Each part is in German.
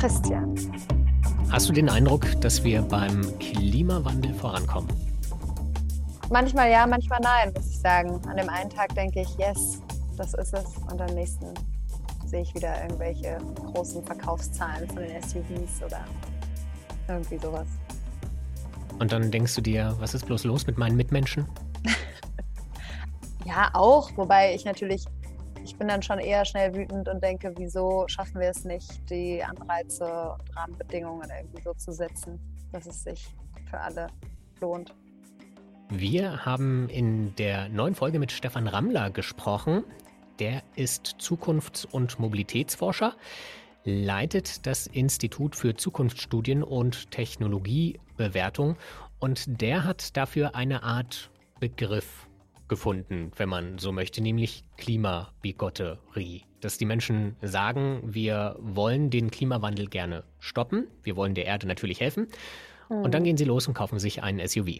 Christian. Hast du den Eindruck, dass wir beim Klimawandel vorankommen? Manchmal ja, manchmal nein, muss ich sagen. An dem einen Tag denke ich, yes, das ist es. Und am nächsten sehe ich wieder irgendwelche großen Verkaufszahlen von den SUVs oder irgendwie sowas. Und dann denkst du dir, was ist bloß los mit meinen Mitmenschen? ja, auch. Wobei ich natürlich, ich bin dann schon eher schnell wütend und denke, wieso schaffen wir es nicht, die Anreize und Rahmenbedingungen irgendwie so zu setzen, dass es sich für alle lohnt. Wir haben in der neuen Folge mit Stefan Rammler gesprochen. Der ist Zukunfts- und Mobilitätsforscher, leitet das Institut für Zukunftsstudien und Technologiebewertung und der hat dafür eine Art Begriff gefunden, wenn man so möchte, nämlich Klimabigotterie. Dass die Menschen sagen, wir wollen den Klimawandel gerne stoppen, wir wollen der Erde natürlich helfen. Hm. Und dann hm. gehen sie los und kaufen sich einen SUV.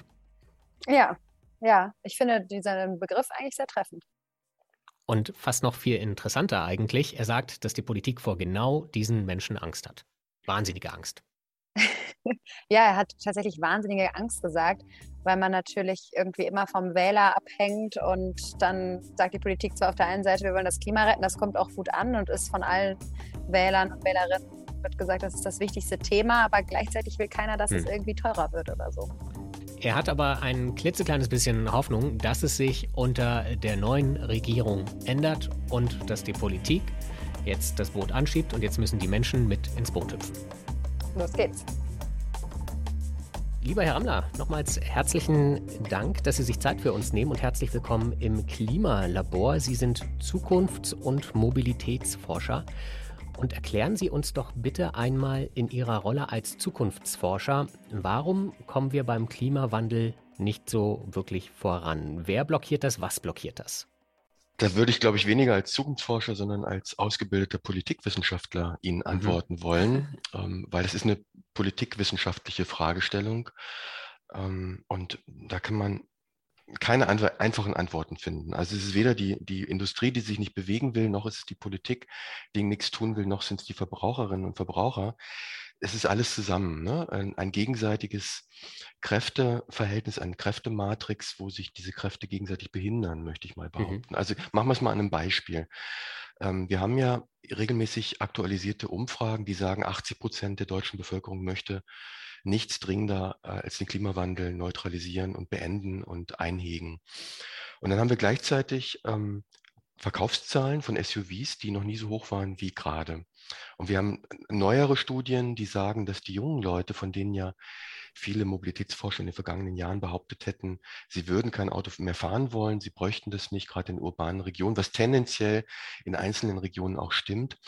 Ja, ja, ich finde diesen Begriff eigentlich sehr treffend. Und fast noch viel interessanter eigentlich, er sagt, dass die Politik vor genau diesen Menschen Angst hat. Wahnsinnige Angst. ja, er hat tatsächlich wahnsinnige Angst gesagt, weil man natürlich irgendwie immer vom Wähler abhängt und dann sagt die Politik zwar auf der einen Seite, wir wollen das Klima retten, das kommt auch gut an und ist von allen Wählern und Wählerinnen wird gesagt, das ist das wichtigste Thema, aber gleichzeitig will keiner, dass hm. es irgendwie teurer wird oder so. Er hat aber ein klitzekleines bisschen Hoffnung, dass es sich unter der neuen Regierung ändert und dass die Politik jetzt das Boot anschiebt und jetzt müssen die Menschen mit ins Boot hüpfen. Los geht's. Lieber Herr Rammler, nochmals herzlichen Dank, dass Sie sich Zeit für uns nehmen und herzlich willkommen im Klimalabor. Sie sind Zukunfts- und Mobilitätsforscher. Und erklären Sie uns doch bitte einmal in Ihrer Rolle als Zukunftsforscher, warum kommen wir beim Klimawandel nicht so wirklich voran? Wer blockiert das? Was blockiert das? Da würde ich, glaube ich, weniger als Zukunftsforscher, sondern als ausgebildeter Politikwissenschaftler Ihnen mhm. antworten mhm. wollen, ähm, weil es ist eine politikwissenschaftliche Fragestellung. Ähm, und da kann man keine einfachen Antworten finden. Also es ist weder die, die Industrie, die sich nicht bewegen will, noch ist es die Politik, die nichts tun will, noch sind es die Verbraucherinnen und Verbraucher. Es ist alles zusammen, ne? ein, ein gegenseitiges Kräfteverhältnis, eine Kräftematrix, wo sich diese Kräfte gegenseitig behindern, möchte ich mal mhm. behaupten. Mhm. Also machen wir es mal an einem Beispiel. Ähm, wir haben ja regelmäßig aktualisierte Umfragen, die sagen, 80 Prozent der deutschen Bevölkerung möchte nichts dringender äh, als den Klimawandel neutralisieren und beenden und einhegen. Und dann haben wir gleichzeitig ähm, Verkaufszahlen von SUVs, die noch nie so hoch waren wie gerade. Und wir haben neuere Studien, die sagen, dass die jungen Leute, von denen ja viele Mobilitätsforscher in den vergangenen Jahren behauptet hätten, sie würden kein Auto mehr fahren wollen, sie bräuchten das nicht, gerade in urbanen Regionen, was tendenziell in einzelnen Regionen auch stimmt.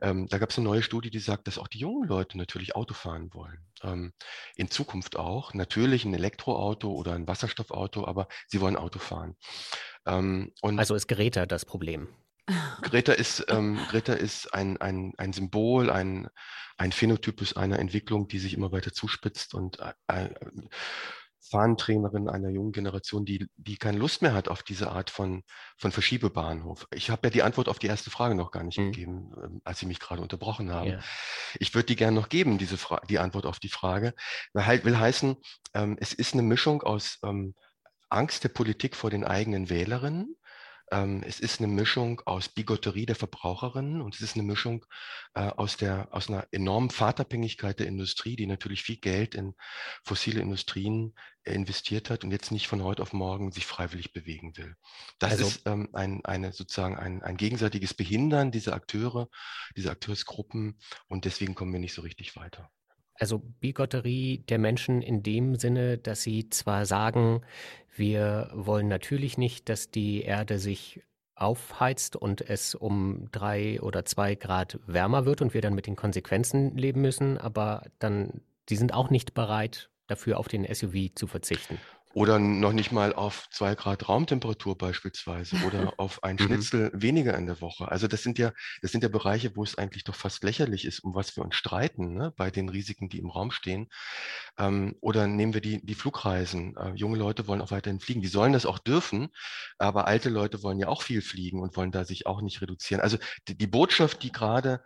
Ähm, da gab es eine neue Studie, die sagt, dass auch die jungen Leute natürlich Auto fahren wollen. Ähm, in Zukunft auch. Natürlich ein Elektroauto oder ein Wasserstoffauto, aber sie wollen Auto fahren. Ähm, also ist Greta das Problem? Greta ist, ähm, Greta ist ein, ein, ein Symbol, ein, ein Phänotypus einer Entwicklung, die sich immer weiter zuspitzt und äh, äh, Fahnentrainerin einer jungen Generation, die, die keine Lust mehr hat auf diese Art von, von Verschiebebahnhof. Ich habe ja die Antwort auf die erste Frage noch gar nicht mhm. gegeben, ähm, als Sie mich gerade unterbrochen haben. Ja. Ich würde die gerne noch geben, diese Fra die Antwort auf die Frage. Weil halt will heißen, ähm, es ist eine Mischung aus ähm, Angst der Politik vor den eigenen Wählerinnen, ähm, es ist eine Mischung aus Bigotterie der Verbraucherinnen und es ist eine Mischung äh, aus, der, aus einer enormen Fahrtabhängigkeit der Industrie, die natürlich viel Geld in fossile Industrien investiert hat und jetzt nicht von heute auf morgen sich freiwillig bewegen will. Das also, ist ähm, ein, eine, sozusagen ein, ein gegenseitiges Behindern dieser Akteure, dieser Akteursgruppen und deswegen kommen wir nicht so richtig weiter. Also Bigotterie der Menschen in dem Sinne, dass sie zwar sagen, wir wollen natürlich nicht, dass die Erde sich aufheizt und es um drei oder zwei Grad wärmer wird und wir dann mit den Konsequenzen leben müssen, aber dann, die sind auch nicht bereit, dafür auf den SUV zu verzichten. Oder noch nicht mal auf zwei Grad Raumtemperatur beispielsweise oder auf ein mhm. Schnitzel weniger in der Woche. Also das sind ja, das sind ja Bereiche, wo es eigentlich doch fast lächerlich ist, um was wir uns streiten, ne? bei den Risiken, die im Raum stehen. Ähm, oder nehmen wir die, die Flugreisen. Äh, junge Leute wollen auch weiterhin fliegen. Die sollen das auch dürfen, aber alte Leute wollen ja auch viel fliegen und wollen da sich auch nicht reduzieren. Also die, die Botschaft, die gerade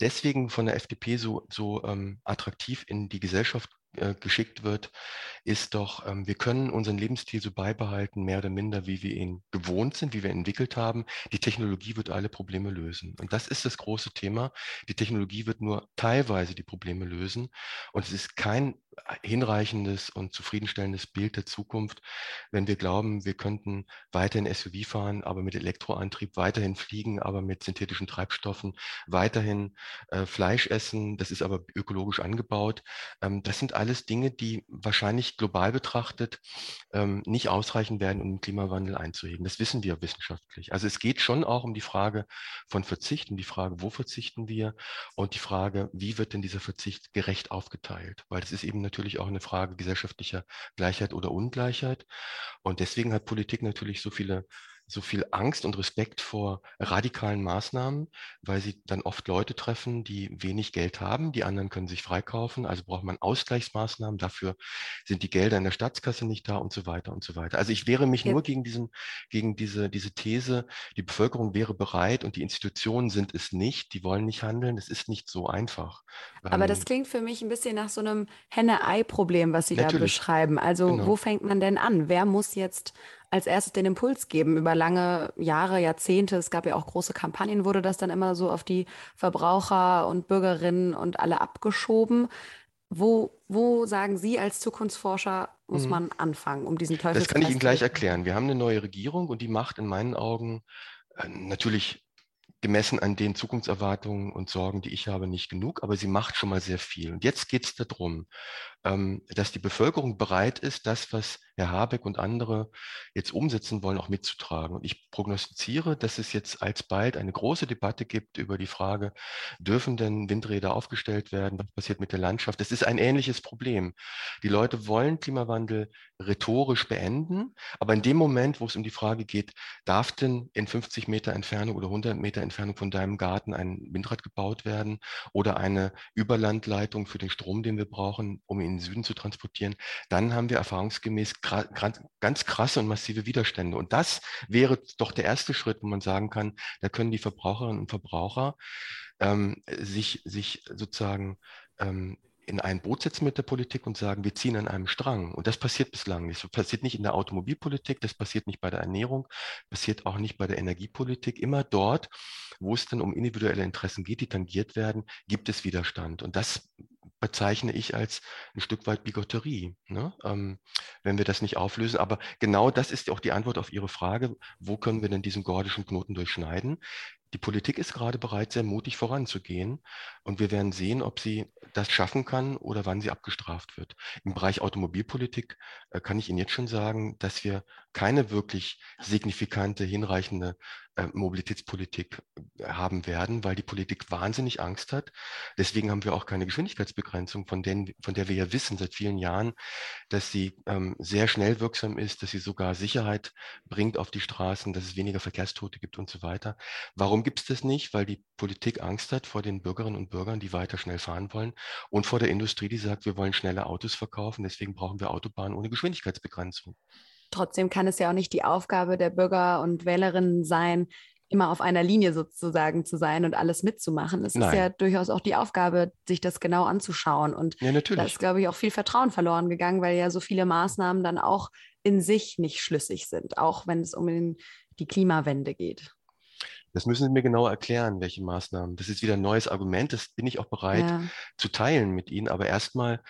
deswegen von der FDP so, so ähm, attraktiv in die Gesellschaft äh, geschickt wird, ist doch, ähm, wir können unseren Lebensstil so beibehalten, mehr oder minder, wie wir ihn gewohnt sind, wie wir entwickelt haben. Die Technologie wird alle Probleme lösen. Und das ist das große Thema. Die Technologie wird nur teilweise die Probleme lösen. Und es ist kein hinreichendes und zufriedenstellendes Bild der Zukunft, wenn wir glauben, wir könnten weiterhin SUV fahren, aber mit Elektroantrieb, weiterhin fliegen, aber mit synthetischen Treibstoffen, weiterhin äh, Fleisch essen, das ist aber ökologisch angebaut. Ähm, das sind alles Dinge, die wahrscheinlich global betrachtet ähm, nicht ausreichen werden, um den Klimawandel einzuheben. Das wissen wir wissenschaftlich. Also es geht schon auch um die Frage von Verzicht, um die Frage, wo verzichten wir und die Frage, wie wird denn dieser Verzicht gerecht aufgeteilt? Weil das ist eben natürlich auch eine Frage gesellschaftlicher Gleichheit oder Ungleichheit. Und deswegen hat Politik natürlich so viele so viel Angst und Respekt vor radikalen Maßnahmen, weil sie dann oft Leute treffen, die wenig Geld haben. Die anderen können sich freikaufen. Also braucht man Ausgleichsmaßnahmen. Dafür sind die Gelder in der Staatskasse nicht da und so weiter und so weiter. Also ich wehre mich ja. nur gegen, diesen, gegen diese, diese These, die Bevölkerung wäre bereit und die Institutionen sind es nicht. Die wollen nicht handeln. Es ist nicht so einfach. Aber ähm, das klingt für mich ein bisschen nach so einem Henne-Ei-Problem, was Sie da beschreiben. Also genau. wo fängt man denn an? Wer muss jetzt als erstes den Impuls geben über lange Jahre, Jahrzehnte. Es gab ja auch große Kampagnen, wurde das dann immer so auf die Verbraucher und Bürgerinnen und alle abgeschoben. Wo, wo sagen Sie als Zukunftsforscher, muss mhm. man anfangen, um diesen Teufel Das kann ich Ihnen gleich erklären. Wir haben eine neue Regierung und die macht in meinen Augen äh, natürlich gemessen an den Zukunftserwartungen und Sorgen, die ich habe, nicht genug, aber sie macht schon mal sehr viel. Und jetzt geht es darum, dass die Bevölkerung bereit ist, das, was Herr Habeck und andere jetzt umsetzen wollen, auch mitzutragen. Und ich prognostiziere, dass es jetzt alsbald eine große Debatte gibt über die Frage, dürfen denn Windräder aufgestellt werden? Was passiert mit der Landschaft? Das ist ein ähnliches Problem. Die Leute wollen Klimawandel rhetorisch beenden, aber in dem Moment, wo es um die Frage geht, darf denn in 50 Meter Entfernung oder 100 Meter Entfernung von deinem Garten ein Windrad gebaut werden oder eine Überlandleitung für den Strom, den wir brauchen, um ihn den Süden zu transportieren, dann haben wir erfahrungsgemäß ganz krasse und massive Widerstände. Und das wäre doch der erste Schritt, wo man sagen kann, da können die Verbraucherinnen und Verbraucher ähm, sich, sich sozusagen ähm, in ein Boot setzen mit der Politik und sagen, wir ziehen an einem Strang. Und das passiert bislang nicht. Das passiert nicht in der Automobilpolitik, das passiert nicht bei der Ernährung, passiert auch nicht bei der Energiepolitik. Immer dort, wo es dann um individuelle Interessen geht, die tangiert werden, gibt es Widerstand. Und das bezeichne ich als ein Stück weit Bigotterie, ne? ähm, wenn wir das nicht auflösen. Aber genau das ist auch die Antwort auf Ihre Frage, wo können wir denn diesen gordischen Knoten durchschneiden? Die Politik ist gerade bereit, sehr mutig voranzugehen. Und wir werden sehen, ob sie das schaffen kann oder wann sie abgestraft wird. Im Bereich Automobilpolitik äh, kann ich Ihnen jetzt schon sagen, dass wir keine wirklich signifikante, hinreichende äh, Mobilitätspolitik äh, haben werden, weil die Politik wahnsinnig Angst hat. Deswegen haben wir auch keine Geschwindigkeitsbegrenzung, von, denen, von der wir ja wissen seit vielen Jahren, dass sie ähm, sehr schnell wirksam ist, dass sie sogar Sicherheit bringt auf die Straßen, dass es weniger Verkehrstote gibt und so weiter. Warum gibt es das nicht? Weil die Politik Angst hat vor den Bürgerinnen und Bürgern, die weiter schnell fahren wollen und vor der Industrie, die sagt, wir wollen schnelle Autos verkaufen, deswegen brauchen wir Autobahnen ohne Geschwindigkeitsbegrenzung. Trotzdem kann es ja auch nicht die Aufgabe der Bürger und Wählerinnen sein, immer auf einer Linie sozusagen zu sein und alles mitzumachen. Es ist ja durchaus auch die Aufgabe, sich das genau anzuschauen. Und ja, da ist, glaube ich, auch viel Vertrauen verloren gegangen, weil ja so viele Maßnahmen dann auch in sich nicht schlüssig sind, auch wenn es um die Klimawende geht. Das müssen Sie mir genau erklären, welche Maßnahmen. Das ist wieder ein neues Argument, das bin ich auch bereit ja. zu teilen mit Ihnen. Aber erstmal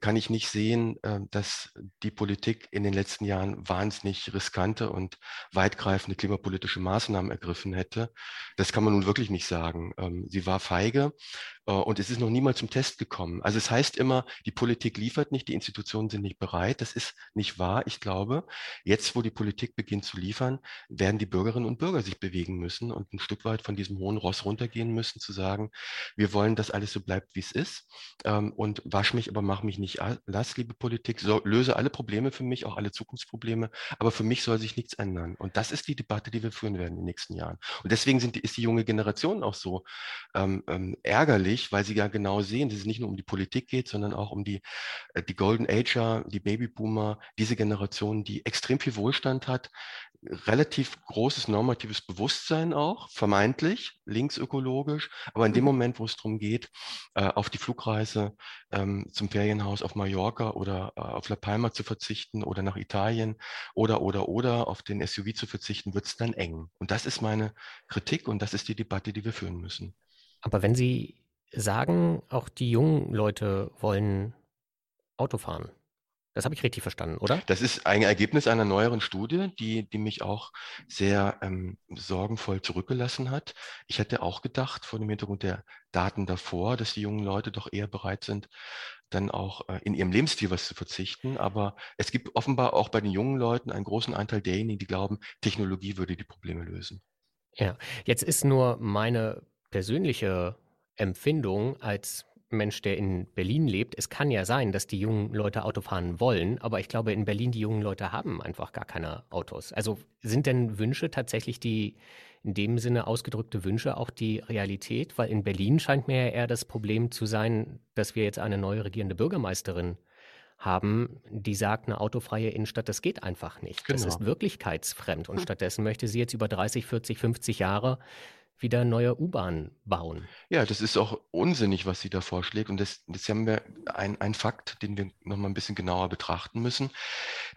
kann ich nicht sehen, ähm, dass die Politik in den letzten Jahren wahnsinnig riskante und weitgreifende klimapolitische Maßnahmen ergriffen hätte. Das kann man nun wirklich nicht sagen. Ähm, sie war feige äh, und es ist noch niemals zum Test gekommen. Also es heißt immer, die Politik liefert nicht, die Institutionen sind nicht bereit. Das ist nicht wahr. Ich glaube, jetzt, wo die Politik beginnt zu liefern, werden die Bürgerinnen und Bürger sich bewegen müssen und ein Stück weit von diesem hohen Ross runtergehen müssen, zu sagen, wir wollen, dass alles so bleibt, wie es ist ähm, und wasch mich, aber mach mich mich nicht lass, liebe Politik, so, löse alle Probleme für mich, auch alle Zukunftsprobleme, aber für mich soll sich nichts ändern. Und das ist die Debatte, die wir führen werden in den nächsten Jahren. Und deswegen sind, ist die junge Generation auch so ähm, ähm, ärgerlich, weil sie ja genau sehen, dass es nicht nur um die Politik geht, sondern auch um die, äh, die Golden Ager, die Babyboomer, diese Generation, die extrem viel Wohlstand hat, relativ großes normatives Bewusstsein auch, vermeintlich, linksökologisch, aber in dem mhm. Moment, wo es darum geht, äh, auf die Flugreise ähm, zum Ferienhaus auf Mallorca oder äh, auf La Palma zu verzichten oder nach Italien oder, oder, oder auf den SUV zu verzichten, wird es dann eng. Und das ist meine Kritik und das ist die Debatte, die wir führen müssen. Aber wenn Sie sagen, auch die jungen Leute wollen Auto fahren, das habe ich richtig verstanden, oder? Das ist ein Ergebnis einer neueren Studie, die, die mich auch sehr ähm, sorgenvoll zurückgelassen hat. Ich hätte auch gedacht, vor dem Hintergrund der Daten davor, dass die jungen Leute doch eher bereit sind, dann auch äh, in ihrem Lebensstil was zu verzichten. Aber es gibt offenbar auch bei den jungen Leuten einen großen Anteil derjenigen, die glauben, Technologie würde die Probleme lösen. Ja, jetzt ist nur meine persönliche Empfindung als Mensch, der in Berlin lebt, es kann ja sein, dass die jungen Leute Auto fahren wollen, aber ich glaube, in Berlin die jungen Leute haben einfach gar keine Autos. Also sind denn Wünsche tatsächlich die in dem Sinne ausgedrückte Wünsche auch die Realität? Weil in Berlin scheint mir ja eher das Problem zu sein, dass wir jetzt eine neue regierende Bürgermeisterin haben, die sagt, eine autofreie Innenstadt, das geht einfach nicht. Genau. Das ist wirklichkeitsfremd. Und hm. stattdessen möchte sie jetzt über 30, 40, 50 Jahre wieder neue U-Bahnen bauen. Ja, das ist auch unsinnig, was sie da vorschlägt. Und das, das haben wir ein, Fakt, den wir noch mal ein bisschen genauer betrachten müssen.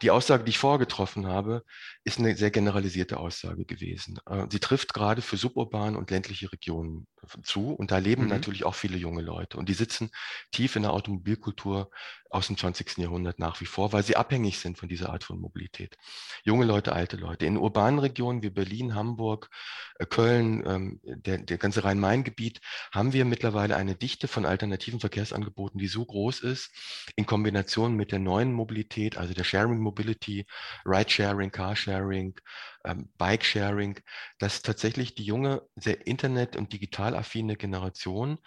Die Aussage, die ich vorher getroffen habe, ist eine sehr generalisierte Aussage gewesen. Äh, sie trifft gerade für suburbane und ländliche Regionen zu. Und da leben mhm. natürlich auch viele junge Leute. Und die sitzen tief in der Automobilkultur aus dem 20. Jahrhundert nach wie vor, weil sie abhängig sind von dieser Art von Mobilität. Junge Leute, alte Leute. In urbanen Regionen wie Berlin, Hamburg, äh, Köln, ähm, der, der ganze Rhein-Main-Gebiet haben wir mittlerweile eine Dichte von alternativen Verkehrsangeboten, die so groß ist, in Kombination mit der neuen Mobilität, also der Sharing Mobility, Ride-Sharing, Car-Sharing, ähm, Bike-Sharing, dass tatsächlich die junge, sehr internet- und digital affine Generation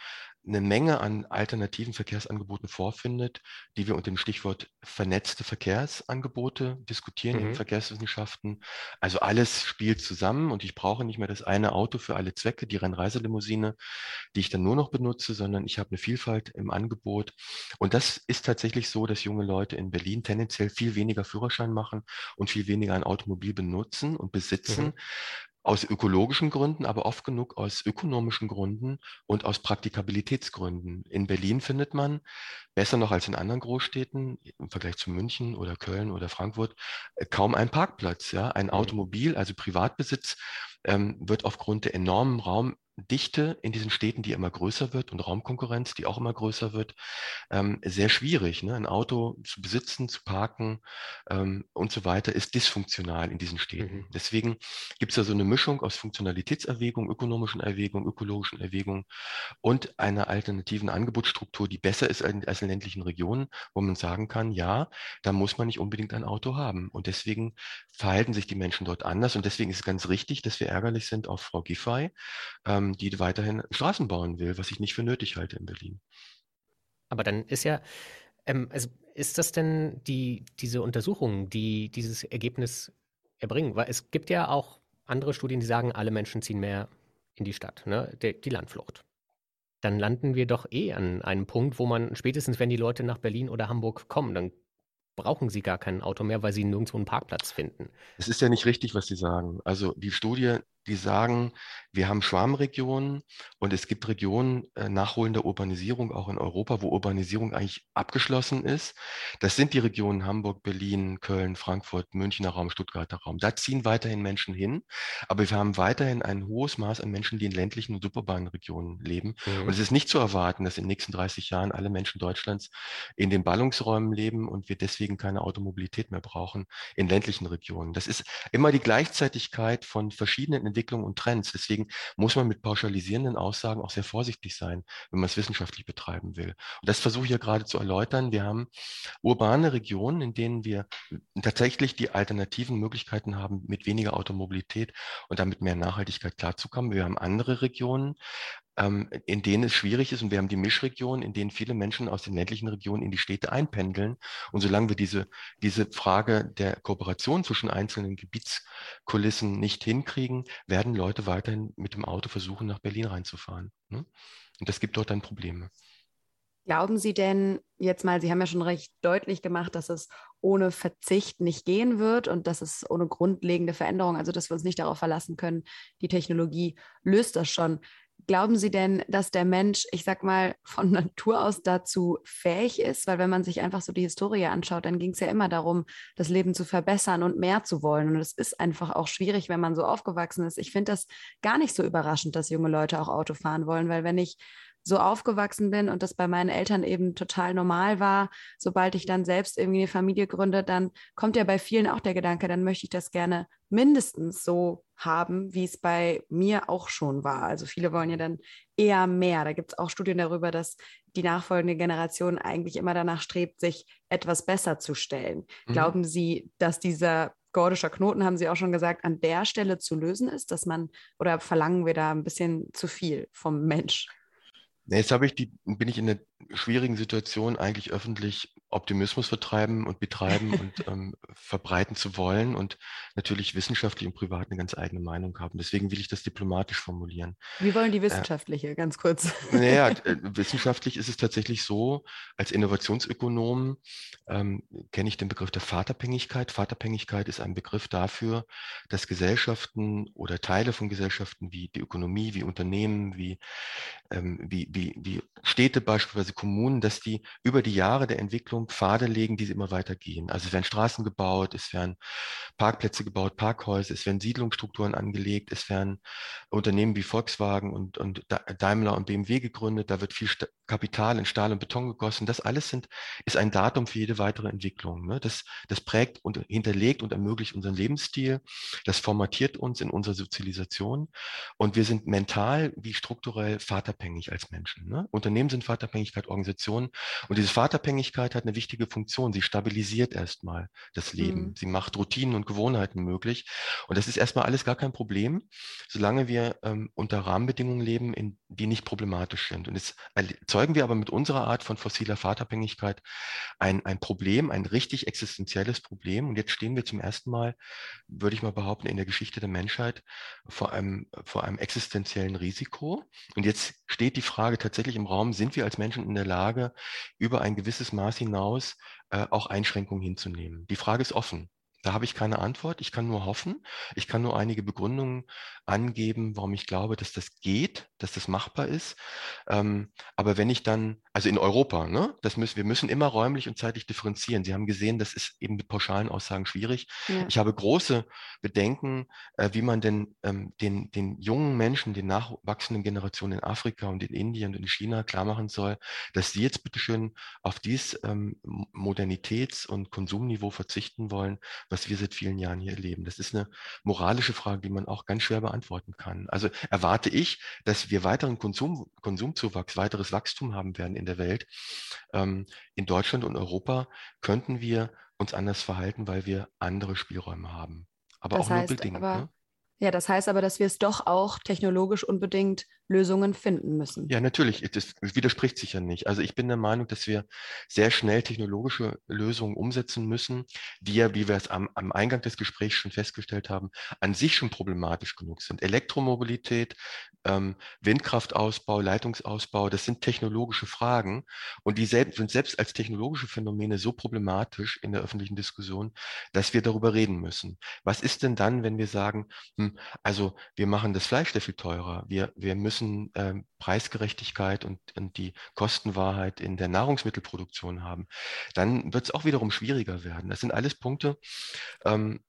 eine Menge an alternativen Verkehrsangeboten vorfindet, die wir unter dem Stichwort vernetzte Verkehrsangebote diskutieren mhm. in Verkehrswissenschaften. Also alles spielt zusammen und ich brauche nicht mehr das eine Auto für alle Zwecke, die Rennreiselimousine, die ich dann nur noch benutze, sondern ich habe eine Vielfalt im Angebot. Und das ist tatsächlich so, dass junge Leute in Berlin tendenziell viel weniger Führerschein machen und viel weniger ein Automobil benutzen und besitzen, mhm aus ökologischen Gründen, aber oft genug aus ökonomischen Gründen und aus Praktikabilitätsgründen. In Berlin findet man, besser noch als in anderen Großstädten, im Vergleich zu München oder Köln oder Frankfurt, äh, kaum einen Parkplatz. Ja? Ein mhm. Automobil, also Privatbesitz, ähm, wird aufgrund der enormen Raum Dichte in diesen Städten, die immer größer wird und Raumkonkurrenz, die auch immer größer wird, ähm, sehr schwierig. Ne? Ein Auto zu besitzen, zu parken ähm, und so weiter ist dysfunktional in diesen Städten. Mhm. Deswegen gibt es da so eine Mischung aus Funktionalitätserwägung, ökonomischen Erwägungen, ökologischen Erwägungen und einer alternativen Angebotsstruktur, die besser ist als in ländlichen Regionen, wo man sagen kann, ja, da muss man nicht unbedingt ein Auto haben. Und deswegen verhalten sich die Menschen dort anders. Und deswegen ist es ganz richtig, dass wir ärgerlich sind auf Frau Giffey. Ähm, ähm, die weiterhin Straßen bauen will, was ich nicht für nötig halte in Berlin. Aber dann ist ja, ähm, also ist das denn die, diese Untersuchungen, die dieses Ergebnis erbringen? Weil es gibt ja auch andere Studien, die sagen, alle Menschen ziehen mehr in die Stadt, ne? die, die Landflucht. Dann landen wir doch eh an einem Punkt, wo man spätestens, wenn die Leute nach Berlin oder Hamburg kommen, dann brauchen sie gar kein Auto mehr, weil sie nirgendwo einen Parkplatz finden. Es ist ja nicht richtig, was Sie sagen. Also die Studie die sagen, wir haben Schwarmregionen und es gibt Regionen äh, nachholender Urbanisierung auch in Europa, wo Urbanisierung eigentlich abgeschlossen ist. Das sind die Regionen Hamburg, Berlin, Köln, Frankfurt, Münchner Raum, Stuttgarter Raum. Da ziehen weiterhin Menschen hin, aber wir haben weiterhin ein hohes Maß an Menschen, die in ländlichen und suburbanen Regionen leben. Mhm. Und es ist nicht zu erwarten, dass in den nächsten 30 Jahren alle Menschen Deutschlands in den Ballungsräumen leben und wir deswegen keine Automobilität mehr brauchen in ländlichen Regionen. Das ist immer die Gleichzeitigkeit von verschiedenen Entwicklungen und Trends. Deswegen muss man mit pauschalisierenden Aussagen auch sehr vorsichtig sein, wenn man es wissenschaftlich betreiben will. Und das versuche ich ja gerade zu erläutern. Wir haben urbane Regionen, in denen wir tatsächlich die alternativen Möglichkeiten haben, mit weniger Automobilität und damit mehr Nachhaltigkeit klarzukommen. Wir haben andere Regionen, ähm, in denen es schwierig ist. Und wir haben die Mischregionen, in denen viele Menschen aus den ländlichen Regionen in die Städte einpendeln. Und solange wir diese, diese Frage der Kooperation zwischen einzelnen Gebietskulissen nicht hinkriegen, werden Leute weiterhin mit dem Auto versuchen, nach Berlin reinzufahren. Ne? Und das gibt dort dann Probleme. Glauben Sie denn jetzt mal, Sie haben ja schon recht deutlich gemacht, dass es ohne Verzicht nicht gehen wird und dass es ohne grundlegende Veränderung, also dass wir uns nicht darauf verlassen können, die Technologie löst das schon. Glauben Sie denn, dass der Mensch, ich sag mal, von Natur aus dazu fähig ist? Weil wenn man sich einfach so die Historie anschaut, dann ging es ja immer darum, das Leben zu verbessern und mehr zu wollen. Und es ist einfach auch schwierig, wenn man so aufgewachsen ist. Ich finde das gar nicht so überraschend, dass junge Leute auch Auto fahren wollen, weil wenn ich so aufgewachsen bin und das bei meinen Eltern eben total normal war, sobald ich dann selbst irgendwie eine Familie gründe, dann kommt ja bei vielen auch der Gedanke, dann möchte ich das gerne mindestens so haben, wie es bei mir auch schon war. Also viele wollen ja dann eher mehr. Da gibt es auch Studien darüber, dass die nachfolgende Generation eigentlich immer danach strebt, sich etwas besser zu stellen. Mhm. Glauben Sie, dass dieser gordischer Knoten, haben Sie auch schon gesagt, an der Stelle zu lösen ist, dass man oder verlangen wir da ein bisschen zu viel vom Mensch? Jetzt habe ich die, bin ich in der schwierigen Situation, eigentlich öffentlich Optimismus vertreiben und betreiben und ähm, verbreiten zu wollen und natürlich wissenschaftlich und privat eine ganz eigene Meinung haben. Deswegen will ich das diplomatisch formulieren. Wie wollen die äh, wissenschaftliche, äh, ganz kurz? Naja, äh, wissenschaftlich ist es tatsächlich so, als Innovationsökonom ähm, kenne ich den Begriff der Vaterabhängigkeit. Vaterabhängigkeit ist ein Begriff dafür, dass Gesellschaften oder Teile von Gesellschaften wie die Ökonomie, wie Unternehmen, wie, ähm, wie, wie, wie Städte beispielsweise, Kommunen, dass die über die Jahre der Entwicklung Pfade legen, die sie immer weiter gehen. Also es werden Straßen gebaut, es werden Parkplätze gebaut, Parkhäuser, es werden Siedlungsstrukturen angelegt, es werden Unternehmen wie Volkswagen und, und Daimler und BMW gegründet, da wird viel Kapital in Stahl und Beton gegossen. Das alles sind, ist ein Datum für jede weitere Entwicklung. Ne? Das, das prägt und hinterlegt und ermöglicht unseren Lebensstil, das formatiert uns in unserer Sozialisation und wir sind mental wie strukturell vaterabhängig als Menschen. Ne? Unternehmen sind Vaterabhängigkeit, Organisationen und diese Vaterabhängigkeit hat eine wichtige Funktion. Sie stabilisiert erstmal das Leben. Mhm. Sie macht Routinen und Gewohnheiten möglich. Und das ist erstmal alles gar kein Problem, solange wir ähm, unter Rahmenbedingungen leben, in, die nicht problematisch sind. Und jetzt erzeugen wir aber mit unserer Art von fossiler Vaterabhängigkeit ein, ein Problem, ein richtig existenzielles Problem. Und jetzt stehen wir zum ersten Mal, würde ich mal behaupten, in der Geschichte der Menschheit vor einem, vor einem existenziellen Risiko. Und jetzt steht die Frage tatsächlich im Raum, sind wir als Menschen in der Lage, über ein gewisses Maß hinaus äh, auch Einschränkungen hinzunehmen? Die Frage ist offen. Da habe ich keine Antwort. Ich kann nur hoffen. Ich kann nur einige Begründungen angeben, warum ich glaube, dass das geht, dass das machbar ist. Ähm, aber wenn ich dann, also in Europa, ne, das müssen, wir müssen immer räumlich und zeitlich differenzieren. Sie haben gesehen, das ist eben mit pauschalen Aussagen schwierig. Ja. Ich habe große Bedenken, äh, wie man denn ähm, den, den jungen Menschen, den nachwachsenden Generationen in Afrika und in Indien und in China klar machen soll, dass sie jetzt bitteschön auf dies ähm, Modernitäts- und Konsumniveau verzichten wollen, was wir seit vielen Jahren hier erleben. Das ist eine moralische Frage, die man auch ganz schwer beantworten kann. Also erwarte ich, dass wir weiteren Konsum, Konsumzuwachs, weiteres Wachstum haben werden in der Welt. Ähm, in Deutschland und Europa könnten wir uns anders verhalten, weil wir andere Spielräume haben. Aber das auch heißt, nur bedingt. Aber, ne? Ja, das heißt aber, dass wir es doch auch technologisch unbedingt Lösungen finden müssen. Ja, natürlich. Das widerspricht sich ja nicht. Also ich bin der Meinung, dass wir sehr schnell technologische Lösungen umsetzen müssen, die ja, wie wir es am, am Eingang des Gesprächs schon festgestellt haben, an sich schon problematisch genug sind. Elektromobilität, ähm, Windkraftausbau, Leitungsausbau, das sind technologische Fragen und die selbst, sind selbst als technologische Phänomene so problematisch in der öffentlichen Diskussion, dass wir darüber reden müssen. Was ist denn dann, wenn wir sagen, hm, also wir machen das Fleisch sehr viel teurer, wir, wir müssen ähm, Preisgerechtigkeit und, und die Kostenwahrheit in der Nahrungsmittelproduktion haben, dann wird es auch wiederum schwieriger werden. Das sind alles Punkte, ähm,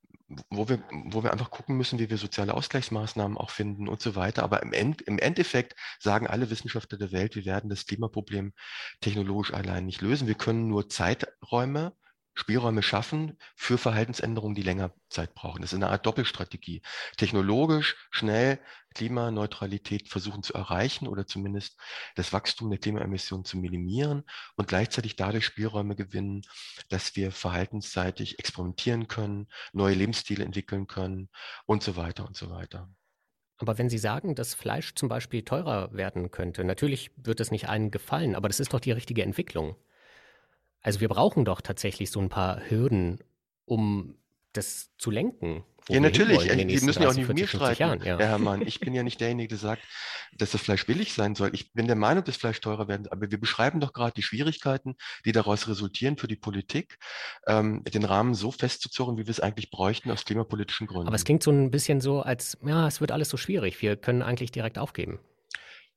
wo wir, wo wir einfach gucken müssen, wie wir soziale Ausgleichsmaßnahmen auch finden und so weiter. Aber im, End, im Endeffekt sagen alle Wissenschaftler der Welt, wir werden das Klimaproblem technologisch allein nicht lösen. Wir können nur Zeiträume Spielräume schaffen für Verhaltensänderungen, die länger Zeit brauchen. Das ist eine Art Doppelstrategie. Technologisch schnell Klimaneutralität versuchen zu erreichen oder zumindest das Wachstum der Klimaemissionen zu minimieren und gleichzeitig dadurch Spielräume gewinnen, dass wir verhaltensseitig experimentieren können, neue Lebensstile entwickeln können und so weiter und so weiter. Aber wenn Sie sagen, dass Fleisch zum Beispiel teurer werden könnte, natürlich wird es nicht allen gefallen, aber das ist doch die richtige Entwicklung. Also wir brauchen doch tatsächlich so ein paar Hürden, um das zu lenken. Ja, natürlich. Sie müssen ja auch nicht mit mir streiten, Jahren, ja. Herr Herrmann. Ich bin ja nicht derjenige, der sagt, dass das Fleisch billig sein soll. Ich bin der Meinung, dass Fleisch teurer werden. Aber wir beschreiben doch gerade die Schwierigkeiten, die daraus resultieren für die Politik, ähm, den Rahmen so festzuzurren, wie wir es eigentlich bräuchten, aus klimapolitischen Gründen. Aber es klingt so ein bisschen so, als, ja, es wird alles so schwierig. Wir können eigentlich direkt aufgeben.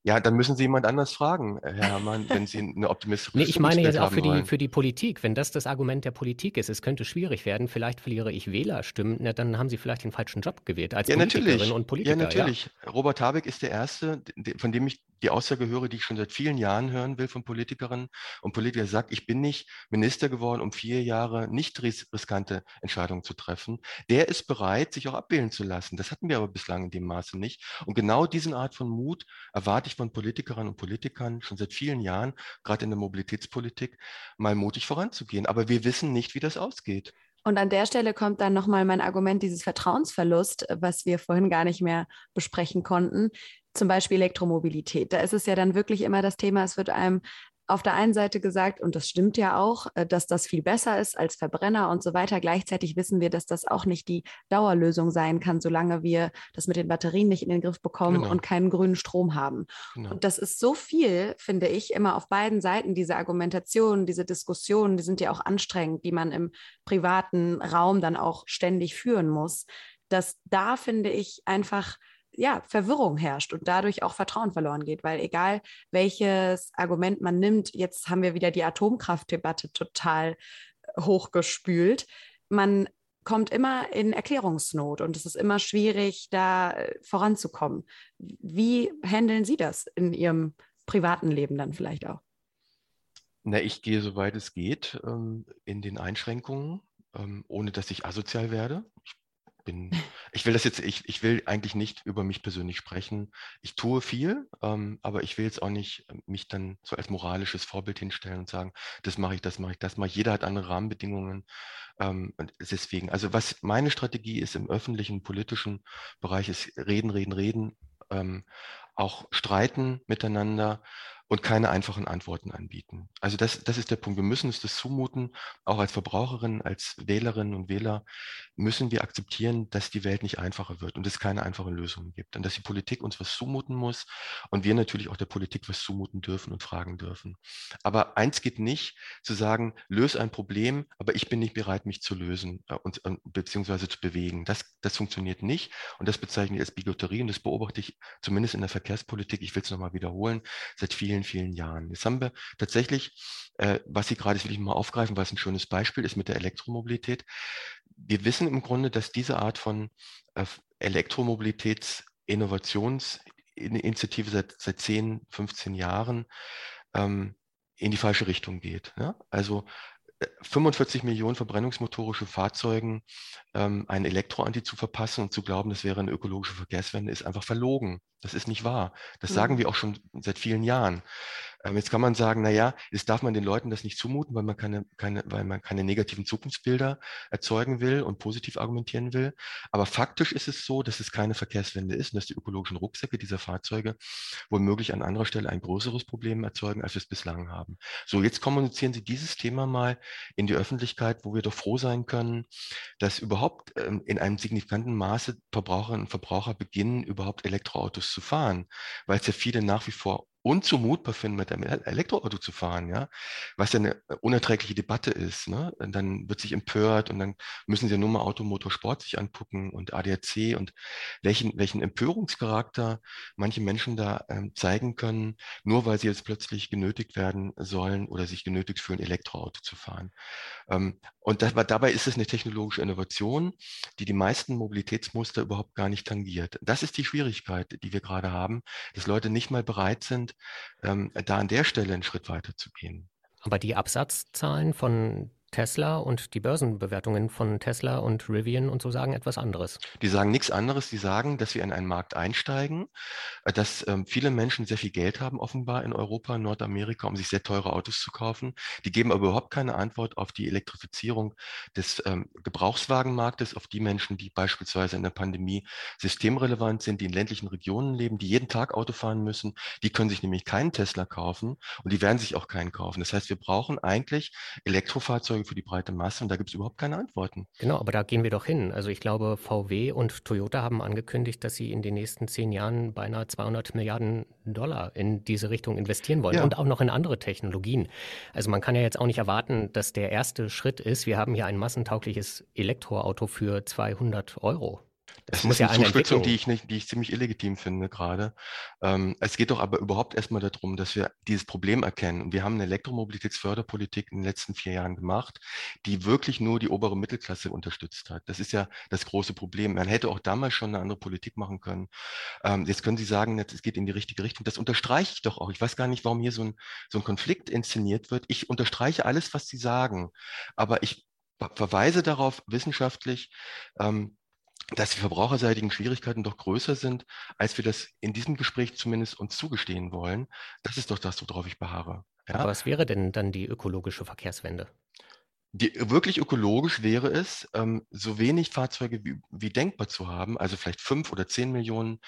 Ja, dann müssen Sie jemand anders fragen, Herr Herrmann, wenn Sie eine optimistische Nee, ich meine jetzt auch für die, für die Politik. Wenn das das Argument der Politik ist, es könnte schwierig werden, vielleicht verliere ich Wählerstimmen, na, dann haben Sie vielleicht den falschen Job gewählt als ja, Politikerin natürlich. und Politiker. Ja, natürlich. Ja. Robert Habeck ist der Erste, von dem ich die Aussage höre, die ich schon seit vielen Jahren hören will von Politikerinnen und Politikern, sagt, ich bin nicht Minister geworden, um vier Jahre nicht riskante Entscheidungen zu treffen. Der ist bereit, sich auch abwählen zu lassen. Das hatten wir aber bislang in dem Maße nicht. Und genau diese Art von Mut erwarte ich von Politikerinnen und Politikern schon seit vielen Jahren, gerade in der Mobilitätspolitik, mal mutig voranzugehen. Aber wir wissen nicht, wie das ausgeht. Und an der Stelle kommt dann nochmal mein Argument, dieses Vertrauensverlust, was wir vorhin gar nicht mehr besprechen konnten zum Beispiel Elektromobilität. Da ist es ja dann wirklich immer das Thema, es wird einem auf der einen Seite gesagt, und das stimmt ja auch, äh, dass das viel besser ist als Verbrenner und so weiter. Gleichzeitig wissen wir, dass das auch nicht die Dauerlösung sein kann, solange wir das mit den Batterien nicht in den Griff bekommen genau. und keinen grünen Strom haben. Genau. Und das ist so viel, finde ich, immer auf beiden Seiten, diese Argumentation, diese Diskussionen, die sind ja auch anstrengend, die man im privaten Raum dann auch ständig führen muss, dass da, finde ich, einfach ja, Verwirrung herrscht und dadurch auch Vertrauen verloren geht, weil egal welches Argument man nimmt, jetzt haben wir wieder die Atomkraftdebatte total äh, hochgespült. Man kommt immer in Erklärungsnot und es ist immer schwierig, da äh, voranzukommen. Wie handeln Sie das in Ihrem privaten Leben dann vielleicht auch? Na, ich gehe, soweit es geht, ähm, in den Einschränkungen, ähm, ohne dass ich asozial werde. Ich bin, ich will das jetzt, ich, ich will eigentlich nicht über mich persönlich sprechen. Ich tue viel, ähm, aber ich will jetzt auch nicht ähm, mich dann so als moralisches Vorbild hinstellen und sagen, das mache ich, das mache ich, das mache ich. Jeder hat andere Rahmenbedingungen. Ähm, und deswegen, also was meine Strategie ist im öffentlichen, politischen Bereich, ist reden, reden, reden, ähm, auch streiten miteinander und keine einfachen Antworten anbieten. Also das, das ist der Punkt. Wir müssen uns das zumuten, auch als Verbraucherinnen, als Wählerinnen und Wähler müssen wir akzeptieren, dass die Welt nicht einfacher wird und es keine einfachen Lösungen gibt und dass die Politik uns was zumuten muss und wir natürlich auch der Politik was zumuten dürfen und fragen dürfen. Aber eins geht nicht, zu sagen, löse ein Problem, aber ich bin nicht bereit, mich zu lösen äh, und, und beziehungsweise zu bewegen. Das, das funktioniert nicht und das bezeichne ich als Bigotterie und das beobachte ich zumindest in der Verkehrspolitik, ich will es nochmal wiederholen, seit vielen vielen, vielen Jahren. Jetzt haben wir tatsächlich, äh, was Sie gerade, das will ich mal aufgreifen, was ein schönes Beispiel ist mit der Elektromobilität. Wir wissen im Grunde, dass diese Art von äh, Elektromobilitätsinnovationsinitiative seit, seit 10, 15 Jahren ähm, in die falsche Richtung geht. Ja? Also 45 Millionen verbrennungsmotorische Fahrzeugen ähm, ein Elektroanti zu verpassen und zu glauben, das wäre eine ökologische Verkehrswende, ist einfach verlogen. Das ist nicht wahr. Das mhm. sagen wir auch schon seit vielen Jahren. Ähm, jetzt kann man sagen, na ja, jetzt darf man den Leuten das nicht zumuten, weil man keine, keine, weil man keine negativen Zukunftsbilder erzeugen will und positiv argumentieren will. Aber faktisch ist es so, dass es keine Verkehrswende ist und dass die ökologischen Rucksäcke dieser Fahrzeuge womöglich an anderer Stelle ein größeres Problem erzeugen, als wir es bislang haben. So, jetzt kommunizieren Sie dieses Thema mal in die Öffentlichkeit, wo wir doch froh sein können, dass überhaupt ähm, in einem signifikanten Maße Verbraucherinnen und Verbraucher beginnen, überhaupt Elektroautos zu fahren, weil es ja viele nach wie vor unzumutbar finden, mit einem Elektroauto zu fahren, ja, was ja eine unerträgliche Debatte ist. Ne? Dann wird sich empört und dann müssen sie ja nur mal Automotorsport sich angucken und ADAC und welchen, welchen Empörungscharakter manche Menschen da ähm, zeigen können, nur weil sie jetzt plötzlich genötigt werden sollen oder sich genötigt fühlen, Elektroauto zu fahren. Ähm, und das, dabei ist es eine technologische Innovation, die die meisten Mobilitätsmuster überhaupt gar nicht tangiert. Das ist die Schwierigkeit, die wir gerade haben, dass Leute nicht mal bereit sind, da an der Stelle einen Schritt weiter zu gehen. Aber die Absatzzahlen von Tesla und die Börsenbewertungen von Tesla und Rivian und so sagen etwas anderes. Die sagen nichts anderes. Die sagen, dass wir in einen Markt einsteigen, äh, dass ähm, viele Menschen sehr viel Geld haben, offenbar in Europa, Nordamerika, um sich sehr teure Autos zu kaufen. Die geben aber überhaupt keine Antwort auf die Elektrifizierung des ähm, Gebrauchswagenmarktes, auf die Menschen, die beispielsweise in der Pandemie systemrelevant sind, die in ländlichen Regionen leben, die jeden Tag Auto fahren müssen. Die können sich nämlich keinen Tesla kaufen und die werden sich auch keinen kaufen. Das heißt, wir brauchen eigentlich Elektrofahrzeuge für die breite Masse und da gibt es überhaupt keine Antworten. Genau, aber da gehen wir doch hin. Also ich glaube, VW und Toyota haben angekündigt, dass sie in den nächsten zehn Jahren beinahe 200 Milliarden Dollar in diese Richtung investieren wollen ja. und auch noch in andere Technologien. Also man kann ja jetzt auch nicht erwarten, dass der erste Schritt ist, wir haben hier ein massentaugliches Elektroauto für 200 Euro. Das, das ist ja eine Zuspitzung, die ich, nicht, die ich ziemlich illegitim finde gerade. Ähm, es geht doch aber überhaupt erstmal darum, dass wir dieses Problem erkennen. Und wir haben eine Elektromobilitätsförderpolitik in den letzten vier Jahren gemacht, die wirklich nur die obere Mittelklasse unterstützt hat. Das ist ja das große Problem. Man hätte auch damals schon eine andere Politik machen können. Ähm, jetzt können Sie sagen, es geht in die richtige Richtung. Das unterstreiche ich doch auch. Ich weiß gar nicht, warum hier so ein, so ein Konflikt inszeniert wird. Ich unterstreiche alles, was Sie sagen. Aber ich verweise darauf wissenschaftlich, ähm, dass die verbraucherseitigen Schwierigkeiten doch größer sind, als wir das in diesem Gespräch zumindest uns zugestehen wollen. Das ist doch das, worauf ich beharre. Ja? Aber was wäre denn dann die ökologische Verkehrswende? Die, wirklich ökologisch wäre es, ähm, so wenig Fahrzeuge wie, wie, denkbar zu haben, also vielleicht fünf oder zehn Millionen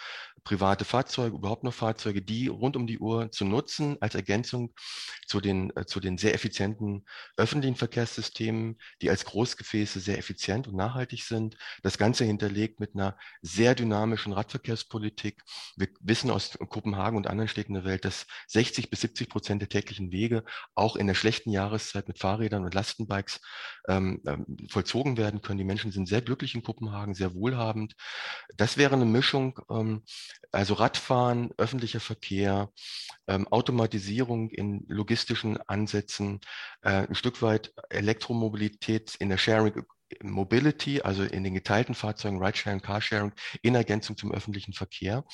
private Fahrzeuge, überhaupt noch Fahrzeuge, die rund um die Uhr zu nutzen als Ergänzung zu den, äh, zu den sehr effizienten öffentlichen Verkehrssystemen, die als Großgefäße sehr effizient und nachhaltig sind. Das Ganze hinterlegt mit einer sehr dynamischen Radverkehrspolitik. Wir wissen aus Kopenhagen und anderen Städten der Welt, dass 60 bis 70 Prozent der täglichen Wege auch in der schlechten Jahreszeit mit Fahrrädern und Lastenbikes ähm, ähm, vollzogen werden können. Die Menschen sind sehr glücklich in Kopenhagen, sehr wohlhabend. Das wäre eine Mischung, ähm, also Radfahren, öffentlicher Verkehr, ähm, Automatisierung in logistischen Ansätzen, äh, ein Stück weit Elektromobilität in der Sharing Mobility, also in den geteilten Fahrzeugen, Ridesharing, Carsharing, in Ergänzung zum öffentlichen Verkehr.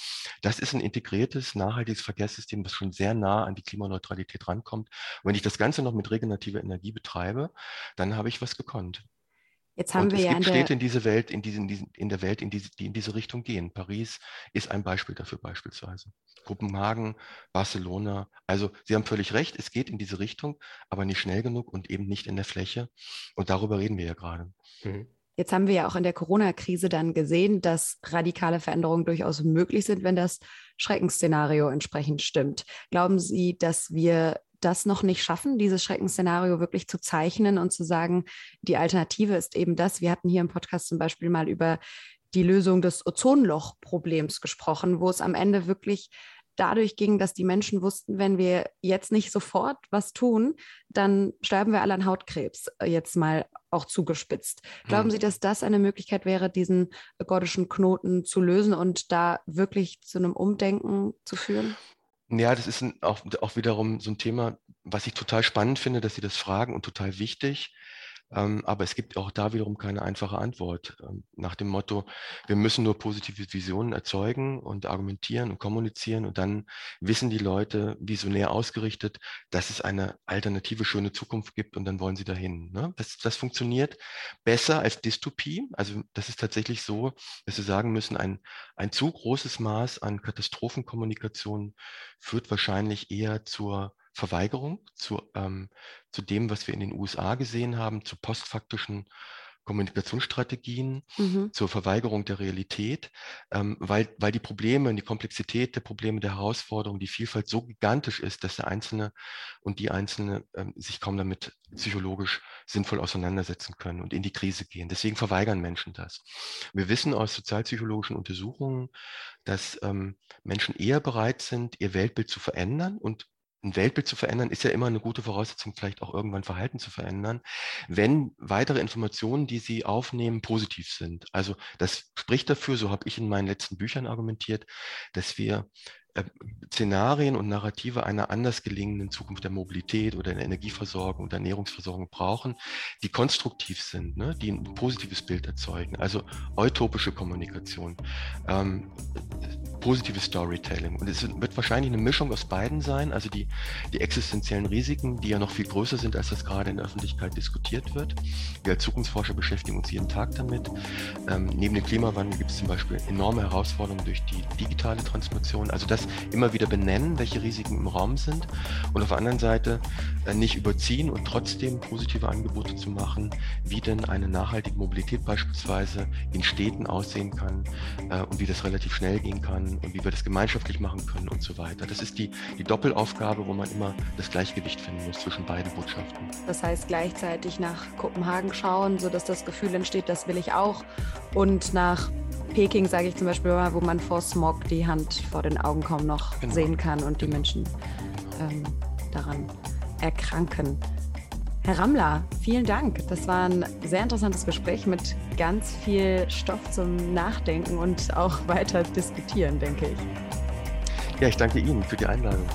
Das ist ein integriertes, nachhaltiges Verkehrssystem, das schon sehr nah an die Klimaneutralität rankommt. Und wenn ich das Ganze noch mit regenerativer Energie betreibe, dann habe ich was gekonnt. Jetzt haben und wir es ja gibt Städte in dieser Welt, in, diesen, in der Welt, in diese, die in diese Richtung gehen. Paris ist ein Beispiel dafür beispielsweise. Kopenhagen, Barcelona. Also Sie haben völlig recht, es geht in diese Richtung, aber nicht schnell genug und eben nicht in der Fläche. Und darüber reden wir ja gerade. Mhm. Jetzt haben wir ja auch in der Corona-Krise dann gesehen, dass radikale Veränderungen durchaus möglich sind, wenn das Schreckensszenario entsprechend stimmt. Glauben Sie, dass wir das noch nicht schaffen, dieses Schreckensszenario wirklich zu zeichnen und zu sagen, die Alternative ist eben das. Wir hatten hier im Podcast zum Beispiel mal über die Lösung des Ozonloch-Problems gesprochen, wo es am Ende wirklich dadurch ging, dass die Menschen wussten, wenn wir jetzt nicht sofort was tun, dann sterben wir alle an Hautkrebs, äh, jetzt mal auch zugespitzt. Glauben hm. Sie, dass das eine Möglichkeit wäre, diesen gordischen Knoten zu lösen und da wirklich zu einem Umdenken zu führen? Ja, das ist ein, auch, auch wiederum so ein Thema, was ich total spannend finde, dass Sie das fragen und total wichtig. Ähm, aber es gibt auch da wiederum keine einfache Antwort. Ähm, nach dem Motto, wir müssen nur positive Visionen erzeugen und argumentieren und kommunizieren und dann wissen die Leute visionär ausgerichtet, dass es eine alternative schöne Zukunft gibt und dann wollen sie dahin. Ne? Das, das funktioniert besser als Dystopie. Also das ist tatsächlich so, dass wir sagen müssen, ein, ein zu großes Maß an Katastrophenkommunikation führt wahrscheinlich eher zur Verweigerung zu, ähm, zu dem, was wir in den USA gesehen haben, zu postfaktischen Kommunikationsstrategien, mhm. zur Verweigerung der Realität, ähm, weil, weil die Probleme und die Komplexität der Probleme, der Herausforderungen, die Vielfalt so gigantisch ist, dass der Einzelne und die Einzelne ähm, sich kaum damit psychologisch sinnvoll auseinandersetzen können und in die Krise gehen. Deswegen verweigern Menschen das. Wir wissen aus sozialpsychologischen Untersuchungen, dass ähm, Menschen eher bereit sind, ihr Weltbild zu verändern und ein Weltbild zu verändern, ist ja immer eine gute Voraussetzung, vielleicht auch irgendwann Verhalten zu verändern, wenn weitere Informationen, die Sie aufnehmen, positiv sind. Also das spricht dafür, so habe ich in meinen letzten Büchern argumentiert, dass wir Szenarien und Narrative einer anders gelingenden Zukunft der Mobilität oder der Energieversorgung oder Ernährungsversorgung brauchen, die konstruktiv sind, ne? die ein positives Bild erzeugen, also utopische Kommunikation. Ähm, positives Storytelling. Und es wird wahrscheinlich eine Mischung aus beiden sein, also die, die existenziellen Risiken, die ja noch viel größer sind, als das gerade in der Öffentlichkeit diskutiert wird. Wir als Zukunftsforscher beschäftigen uns jeden Tag damit. Ähm, neben dem Klimawandel gibt es zum Beispiel enorme Herausforderungen durch die digitale Transformation. Also das immer wieder benennen, welche Risiken im Raum sind und auf der anderen Seite äh, nicht überziehen und trotzdem positive Angebote zu machen, wie denn eine nachhaltige Mobilität beispielsweise in Städten aussehen kann äh, und wie das relativ schnell gehen kann und wie wir das gemeinschaftlich machen können und so weiter. Das ist die, die Doppelaufgabe, wo man immer das Gleichgewicht finden muss zwischen beiden Botschaften. Das heißt gleichzeitig nach Kopenhagen schauen, sodass das Gefühl entsteht, das will ich auch und nach Peking, sage ich zum Beispiel, wo man vor Smog die Hand vor den Augen kaum noch genau. sehen kann und die Menschen ähm, daran erkranken. Herr Rammler, vielen Dank. Das war ein sehr interessantes Gespräch mit ganz viel Stoff zum Nachdenken und auch weiter diskutieren, denke ich. Ja, ich danke Ihnen für die Einladung.